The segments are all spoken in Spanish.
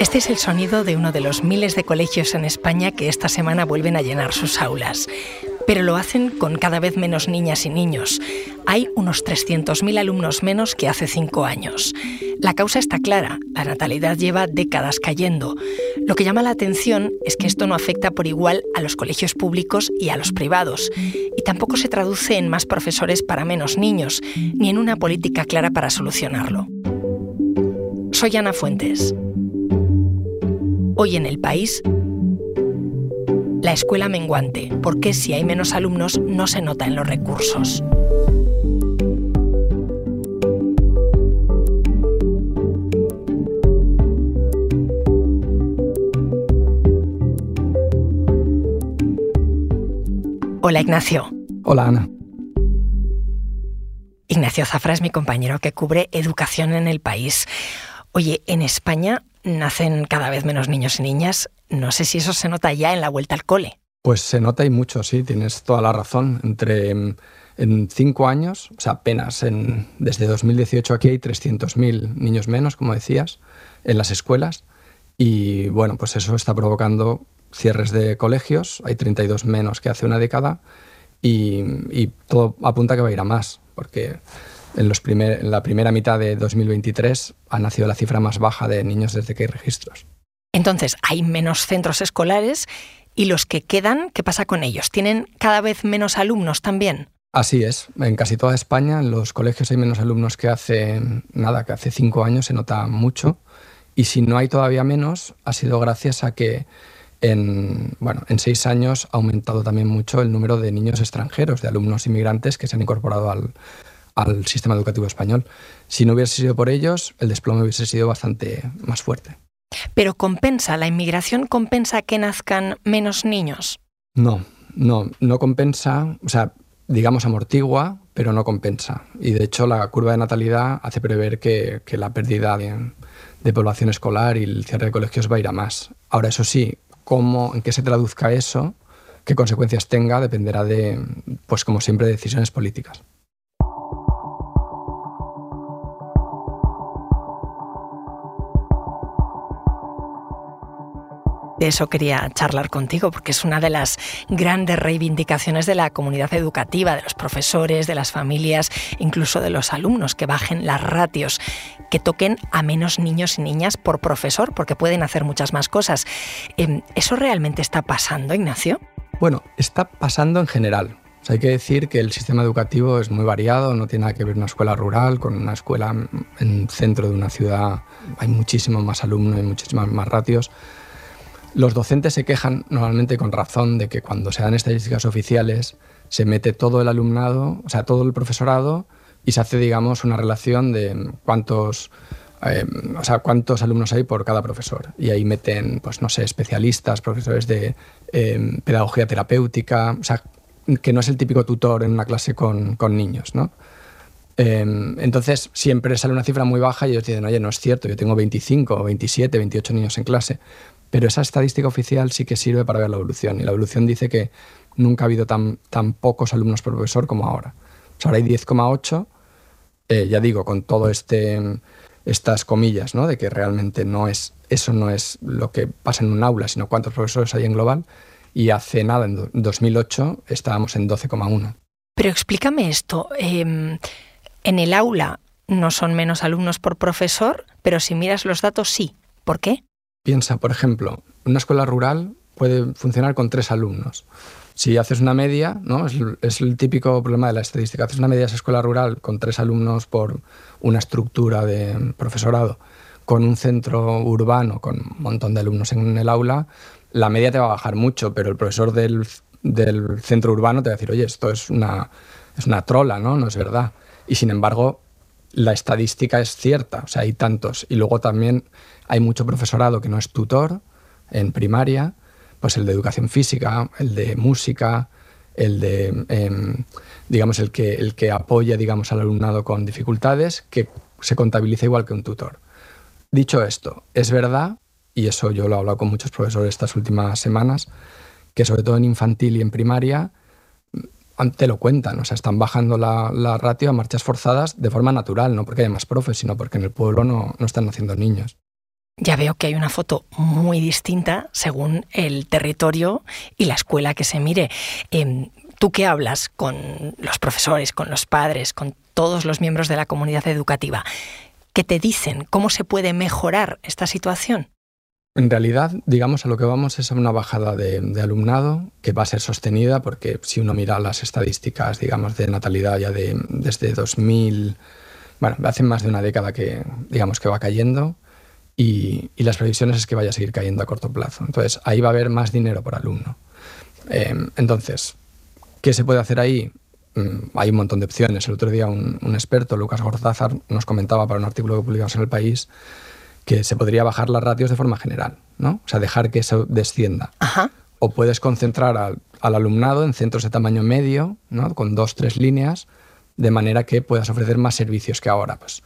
Este es el sonido de uno de los miles de colegios en España que esta semana vuelven a llenar sus aulas. Pero lo hacen con cada vez menos niñas y niños. Hay unos 300.000 alumnos menos que hace cinco años. La causa está clara, la natalidad lleva décadas cayendo. Lo que llama la atención es que esto no afecta por igual a los colegios públicos y a los privados, y tampoco se traduce en más profesores para menos niños, ni en una política clara para solucionarlo. Soy Ana Fuentes. Hoy en el país, la escuela menguante, porque si hay menos alumnos no se nota en los recursos. Hola Ignacio. Hola Ana. Ignacio Zafra es mi compañero que cubre educación en el país. Oye, en España nacen cada vez menos niños y niñas. No sé si eso se nota ya en la vuelta al cole. Pues se nota y mucho, sí, tienes toda la razón. Entre en cinco años, o sea, apenas en, desde 2018 aquí hay 300.000 niños menos, como decías, en las escuelas. Y bueno, pues eso está provocando cierres de colegios, hay 32 menos que hace una década y, todo apunta que va a ir a más, porque en, los primer, en la primera mitad de 2023 ha nacido la cifra más baja de niños desde que hay registros. Entonces, hay menos centros escolares y los que quedan, ¿qué pasa con ellos? ¿Tienen cada vez menos alumnos también? Así es. En casi toda España, en los colegios hay menos alumnos que hace nada, que hace cinco años se nota mucho. Y si no hay todavía menos, ha sido gracias a que en, bueno, en seis años ha aumentado también mucho el número de niños extranjeros, de alumnos inmigrantes que se han incorporado al, al sistema educativo español. Si no hubiese sido por ellos, el desplome hubiese sido bastante más fuerte. ¿Pero compensa, la inmigración compensa que nazcan menos niños? No, no, no compensa, o sea, digamos amortigua, pero no compensa. Y de hecho la curva de natalidad hace prever que, que la pérdida de, de población escolar y el cierre de colegios va a ir a más. Ahora, eso sí, cómo, en qué se traduzca eso, qué consecuencias tenga, dependerá de, pues como siempre, de decisiones políticas. De eso quería charlar contigo, porque es una de las grandes reivindicaciones de la comunidad educativa, de los profesores, de las familias, incluso de los alumnos, que bajen las ratios, que toquen a menos niños y niñas por profesor, porque pueden hacer muchas más cosas. Em, ¿Eso realmente está pasando, Ignacio? Bueno, está pasando en general. hay que decir que el sistema educativo es muy variado, no tiene nada que ver una escuela rural con una escuela en el centro de una ciudad. Hay muchísimos más alumnos y muchísimas más ratios. Los docentes se quejan normalmente con razón de que cuando se dan estadísticas oficiales se mete todo el alumnado, o sea, todo el profesorado y se hace, digamos, una relación de cuántos, eh, o sea, cuántos alumnos hay por cada profesor. Y ahí meten, pues no sé, especialistas, profesores de eh, pedagogía terapéutica, o sea, que no es el típico tutor en una clase con, con niños, ¿no? Eh, entonces siempre sale una cifra muy baja y ellos dicen, oye, no es cierto, yo tengo 25, 27, 28 niños en clase. Pero esa estadística oficial sí que sirve para ver la evolución. Y la evolución dice que nunca ha habido tan, tan pocos alumnos por profesor como ahora. Ahora hay 10,8, eh, ya digo, con todo este estas comillas, ¿no? De que realmente no es, eso no es lo que pasa en un aula, sino cuántos profesores hay en global. Y hace nada, en 2008, estábamos en 12,1. Pero explícame esto. Em, en el aula no son menos alumnos por profesor, pero si miras los datos sí. ¿Por qué? Piensa, por ejemplo, una escuela rural puede funcionar con tres alumnos. Si haces una media, ¿no? es, el típico problema de la estadística, haces una media de esa escuela rural con tres alumnos por una estructura de profesorado, con un centro urbano con un montón de alumnos en el aula, la media te va a bajar mucho, pero el profesor del, del centro urbano te va a decir, oye, esto es una, es una trola, ¿no? No es verdad. Y sin embargo, la estadística es cierta, o sea, hay tantos. Y luego también hay mucho profesorado que no es tutor en primaria, pues el de educación física, el de música, el de, em, digamos, el que, el que apoya, digamos, al alumnado con dificultades, que se contabiliza igual que un tutor. Dicho esto, es verdad, y eso yo lo he hablado con muchos profesores estas últimas semanas, que sobre todo en infantil y en primaria, te lo cuentan, o sea, están bajando la, la, ratio a marchas forzadas de forma natural, no porque haya más profes, sino porque en el pueblo no, no están naciendo niños. Ya veo que hay una foto muy distinta según el territorio y la escuela que se mire. Em, Tú qué hablas con los profesores, con los padres, con todos los miembros de la comunidad educativa, ¿qué te dicen? ¿Cómo se puede mejorar esta situación? En realidad, digamos, a lo que vamos es a una bajada de, alumnado que va a ser sostenida porque si uno mira las estadísticas, digamos, de natalidad ya de, desde 2000, bueno, hace más de una década que, digamos, que va cayendo y, las previsiones es que vaya a seguir cayendo a corto plazo. Entonces, ahí va a haber más dinero por alumno. Eh, entonces, ¿Qué se puede hacer ahí? Mm, hay un montón de opciones. El otro día un, experto, Lucas Gorzázar, nos comentaba para un artículo que publicamos en El País que se podría bajar las ratios de forma general, ¿no? O sea, dejar que eso descienda. O puedes concentrar al, alumnado en centros de tamaño medio, ¿no? Con dos, tres líneas, de manera que puedas ofrecer más servicios que ahora, pues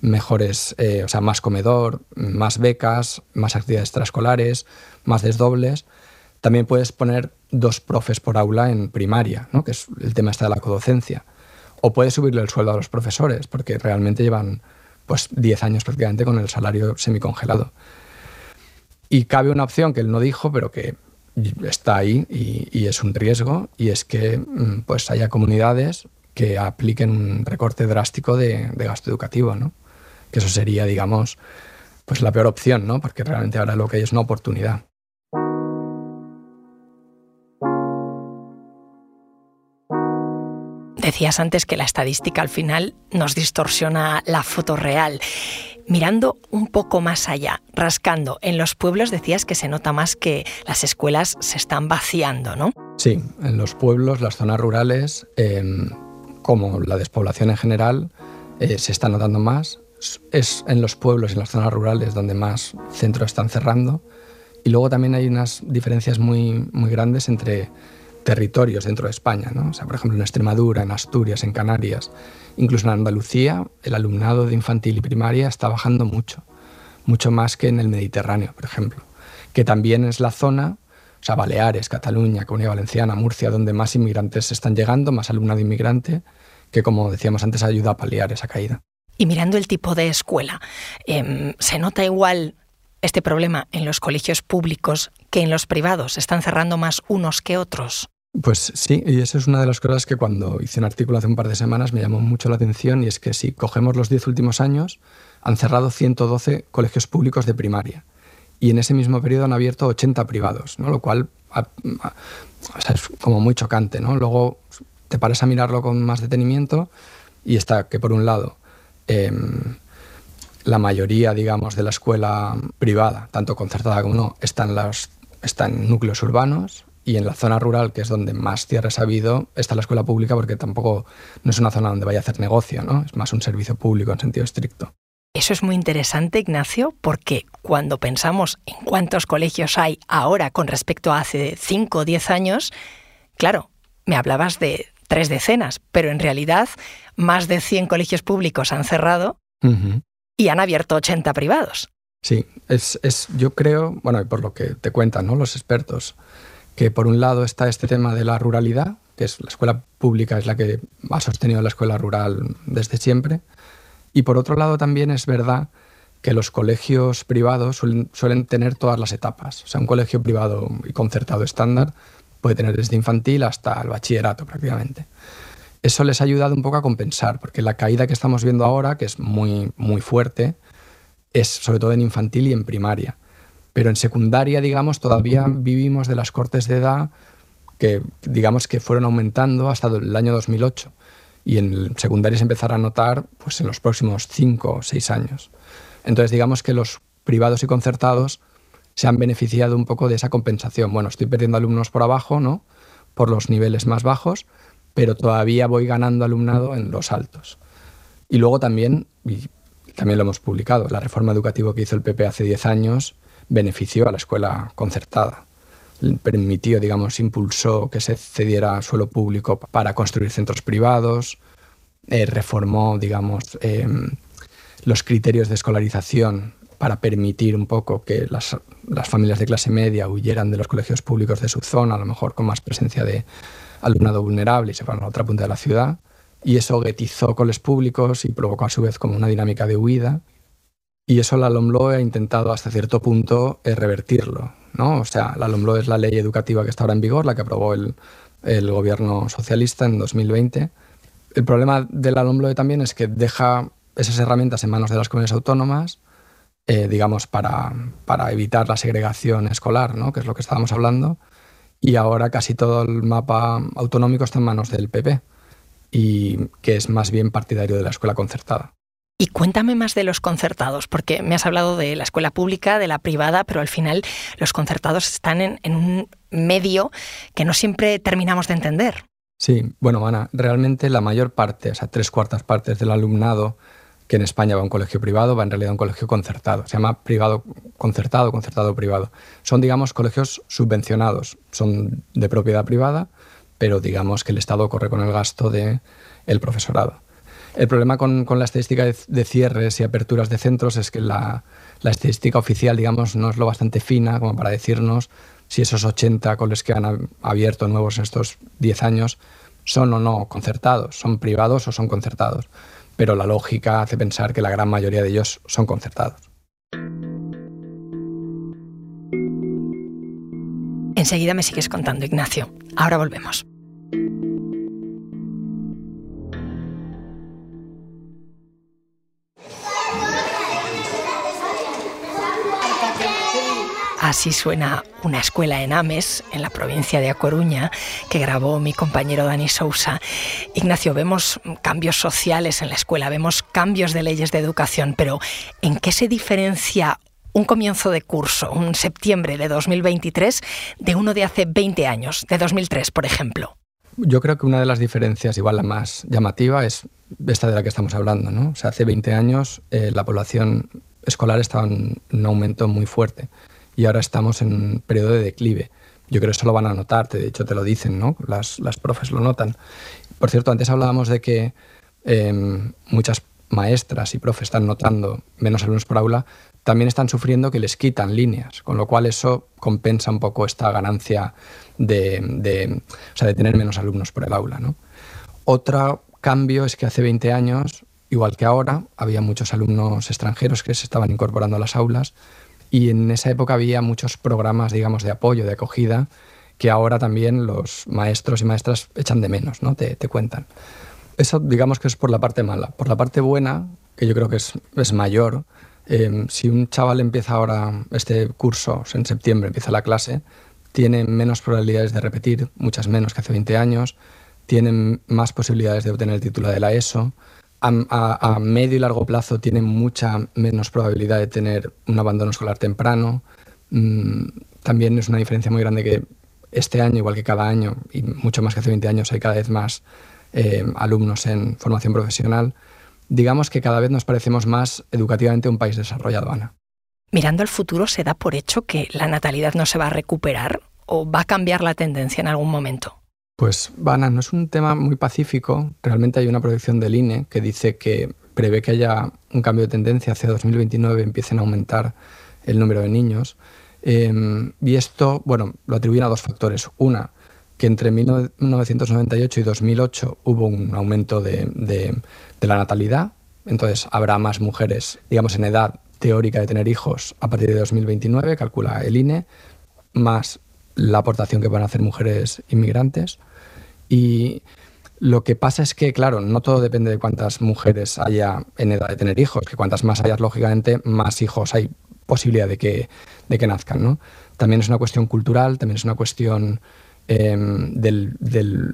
mejores, eh, o sea, más comedor, más becas, más actividades extraescolares, más desdobles. También puedes poner dos profes por aula en primaria, ¿no? que es el tema está de la codocencia. O puedes subirle el sueldo a los profesores, porque realmente llevan pues 10 años prácticamente con el salario semicongelado. Y cabe una opción que él no dijo, pero que está ahí y, es un riesgo, y es que mm, pues haya comunidades que apliquen un recorte drástico de, de, gasto educativo, ¿no? Que eso sería, digamos, pues la peor opción, ¿no? Porque realmente ahora lo que hay es una oportunidad. Decías antes que la estadística al final nos distorsiona la foto real. Mirando un poco más allá, rascando, en los pueblos decías que se nota más que las escuelas se están vaciando, ¿no? Sí, en los pueblos, las zonas rurales, em, como la despoblación en general, eh, se está notando más. Es en los pueblos y en las zonas rurales donde más centros están cerrando. Y luego también hay unas diferencias muy, muy grandes entre territorios dentro de España, ¿no? o sea, por ejemplo en Extremadura, en Asturias, en Canarias, incluso en Andalucía, el alumnado de infantil y primaria está bajando mucho, mucho más que en el Mediterráneo, por ejemplo, que también es la zona, o sea, Baleares, Cataluña, Comunidad Valenciana, Murcia, donde más inmigrantes están llegando, más alumnado inmigrante, que como decíamos antes ayuda a paliar esa caída. Y mirando el tipo de escuela, em, ¿se nota igual este problema en los colegios públicos que en los privados? ¿Están cerrando más unos que otros? Pues sí, y esa es una de las cosas que cuando hice un artículo hace un par de semanas me llamó mucho la atención y es que si cogemos los 10 últimos años, han cerrado 112 colegios públicos de primaria y en ese mismo periodo han abierto 80 privados, ¿no? lo cual es como muy chocante. ¿no? Luego te paras a mirarlo con más detenimiento y está que por un lado em, la mayoría, digamos, de la escuela privada, tanto concertada como no, están, las, núcleos urbanos, y en la zona rural, que es donde más tierras ha habido, está la escuela pública porque tampoco no es una zona donde vaya a hacer negocio, ¿no? Es más un servicio público en sentido estricto. Eso es muy interesante, Ignacio, porque cuando pensamos en cuántos colegios hay ahora con respecto a hace 5 o 10 años, claro, me hablabas de tres decenas, pero en realidad más de 100 colegios públicos han cerrado y han abierto 80 privados. Sí, es, es, yo creo, bueno, y por lo que te cuentan ¿no? los expertos, que por un lado está este tema de la ruralidad, que es la escuela pública es la que ha sostenido la escuela rural desde siempre, y por otro lado también es verdad que los colegios privados suelen, tener todas las etapas. O sea, un colegio privado y concertado estándar puede tener desde infantil hasta el bachillerato prácticamente. Eso les ha ayudado un poco a compensar, porque la caída que estamos viendo ahora, que es muy, muy fuerte, es sobre todo en infantil y en primaria. Pero en secundaria, digamos, todavía vivimos de las cortes de edad que, digamos, que fueron aumentando hasta el año 2008. Y en secundaria se empezará a notar pues, en los próximos cinco o seis años. Entonces, digamos que los privados y concertados se han beneficiado un poco de esa compensación. Bueno, estoy perdiendo alumnos por abajo, ¿no? Por los niveles más bajos, pero todavía voy ganando alumnado en los altos. Y luego también, y también lo hemos publicado, la reforma educativa que hizo el PP hace 10 años benefició a la escuela concertada. Permitió, digamos, impulsó que se cediera suelo público para construir centros privados, eh, reformó, digamos, em, los criterios de escolarización para permitir un poco que las, las, familias de clase media huyeran de los colegios públicos de su zona, a lo mejor con más presencia de alumnado vulnerable y se fueran a otra punta de la ciudad. Y eso guetizó coles públicos y provocó a su vez como una dinámica de huida Y eso la LOMLOE ha intentado hasta cierto punto eh, revertirlo. ¿no? O sea, la LOMLOE es la ley educativa que está ahora en vigor, la que aprobó el, el gobierno socialista en 2020. El problema de la LOMLOE también es que deja esas herramientas en manos de las comunidades autónomas, eh, digamos, para, para, evitar la segregación escolar, ¿no? que es lo que estábamos hablando, y ahora casi todo el mapa autonómico está en manos del PP, y que es más bien partidario de la escuela concertada. Y cuéntame más de los concertados, porque me has hablado de la escuela pública, de la privada, pero al final los concertados están en, un medio que no siempre terminamos de entender. Sí, bueno, Ana, realmente la mayor parte, o sea, tres cuartas partes del alumnado que en España va a un colegio privado, va en realidad a un colegio concertado. Se llama privado concertado, concertado privado. Son, digamos, colegios subvencionados, son de propiedad privada, pero digamos que el Estado corre con el gasto del el profesorado. El problema con, la estadística de, cierres y aperturas de centros es que la, estadística oficial, digamos, no es lo bastante fina como para decirnos si esos 80 coles que han abierto nuevos en estos 10 años son o no concertados, son privados o son concertados. Pero la lógica hace pensar que la gran mayoría de ellos son concertados. Enseguida me sigues contando, Ignacio. Ahora volvemos. Así suena una escuela en Ames, en la provincia de A Coruña, que grabó mi compañero Dani Sousa. Ignacio, vemos cambios sociales en la escuela, vemos cambios de leyes de educación, pero ¿en qué se diferencia un comienzo de curso, un septiembre de 2023, de uno de hace 20 años, de 2003, por ejemplo? Yo creo que una de las diferencias, igual la más llamativa, es esta de la que estamos hablando. ¿no? O sea, hace 20 años eh, la población escolar estaba en un aumento muy fuerte y ahora estamos en un periodo de declive. Yo creo que eso lo van a notar, de hecho te lo dicen, ¿no? Las, las profes lo notan. Por cierto, antes hablábamos de que em, muchas maestras y profes están notando menos alumnos por aula, también están sufriendo que les quitan líneas, con lo cual eso compensa un poco esta ganancia de, de, o sea, de tener menos alumnos por el aula. ¿no? Otro cambio es que hace 20 años, igual que ahora, había muchos alumnos extranjeros que se estaban incorporando a las aulas y en esa época había muchos programas, digamos, de apoyo, de acogida, que ahora también los maestros y maestras echan de menos, ¿no? Te, cuentan. Eso, digamos que es por la parte mala. Por la parte buena, que yo creo que es, es mayor, eh, si un chaval empieza ahora este curso, en septiembre empieza la clase, tiene menos probabilidades de repetir, muchas menos que hace 20 años, tiene más posibilidades de obtener el título de la ESO, a, medio y largo plazo tiene mucha menos probabilidad de tener un abandono escolar temprano. Mm, también es una diferencia muy grande que este año, igual que cada año, y mucho más que hace 20 años, hay cada vez más eh, alumnos en formación profesional. Digamos que cada vez nos parecemos más educativamente un país desarrollado, Ana. Mirando al futuro, ¿se da por hecho que la natalidad no se va a recuperar o va a cambiar la tendencia en algún momento? Pues, Vana, no es un tema muy pacífico. Realmente hay una proyección del INE que dice que prevé que haya un cambio de tendencia hacia 2029, empiecen a aumentar el número de niños. Em, y esto, bueno, lo atribuyen a dos factores. Una, que entre 1998 y 2008 hubo un aumento de, de, la natalidad, entonces habrá más mujeres, digamos, en edad teórica de tener hijos a partir de 2029, calcula el INE, más la aportación que van a hacer mujeres inmigrantes. Y lo que pasa es que, claro, no todo depende de cuántas mujeres haya en edad de tener hijos, que cuantas más hayas, lógicamente, más hijos hay posibilidad de que, de que nazcan. ¿no? También es una cuestión cultural, también es una cuestión em, del,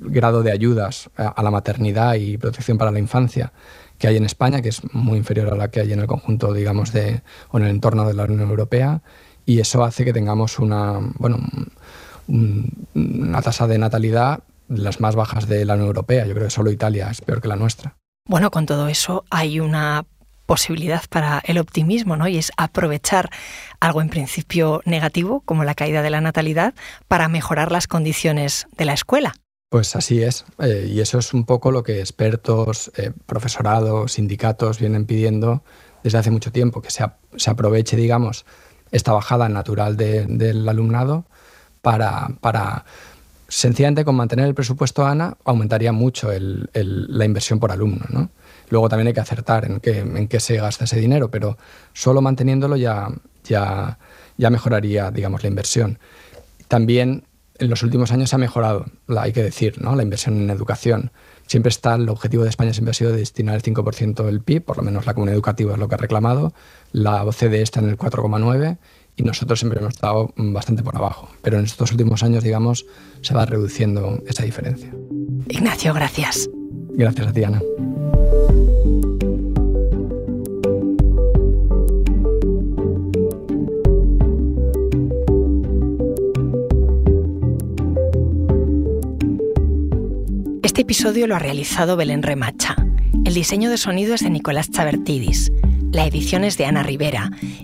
grado de ayudas a, la maternidad y protección para la infancia que hay en España, que es muy inferior a la que hay en el conjunto, digamos, de, o en el entorno de la Unión Europea. Y eso hace que tengamos una, bueno, una tasa de natalidad las más bajas de la Unión Europea. Yo creo que solo Italia es peor que la nuestra. Bueno, con todo eso hay una posibilidad para el optimismo, ¿no? Y es aprovechar algo en principio negativo, como la caída de la natalidad, para mejorar las condiciones de la escuela. Pues así es, eh, y eso es un poco lo que expertos, eh, profesorados, sindicatos vienen pidiendo desde hace mucho tiempo, que se, se aproveche, digamos, esta bajada natural del alumnado para, para sencillamente con mantener el presupuesto ANA aumentaría mucho la inversión por alumno. ¿no? Luego también hay que acertar en qué, en qué se gasta ese dinero, pero solo manteniéndolo ya, ya, ya mejoraría, digamos, la inversión. También en los últimos años se ha mejorado, hay que decir, ¿no? la inversión en educación. Siempre está, el objetivo de España siempre ha sido destinar el 5% del PIB, por lo menos la comunidad educativa es lo que ha reclamado, la OCDE está en el 4,9% y nosotros siempre hemos estado bastante por abajo. Pero en estos últimos años, digamos, se va reduciendo esa diferencia. Ignacio, gracias. Gracias a ti, Ana. Este episodio lo ha realizado Belén Remacha. El diseño de sonido es de Nicolás Chabertidis, la edición es de Ana Rivera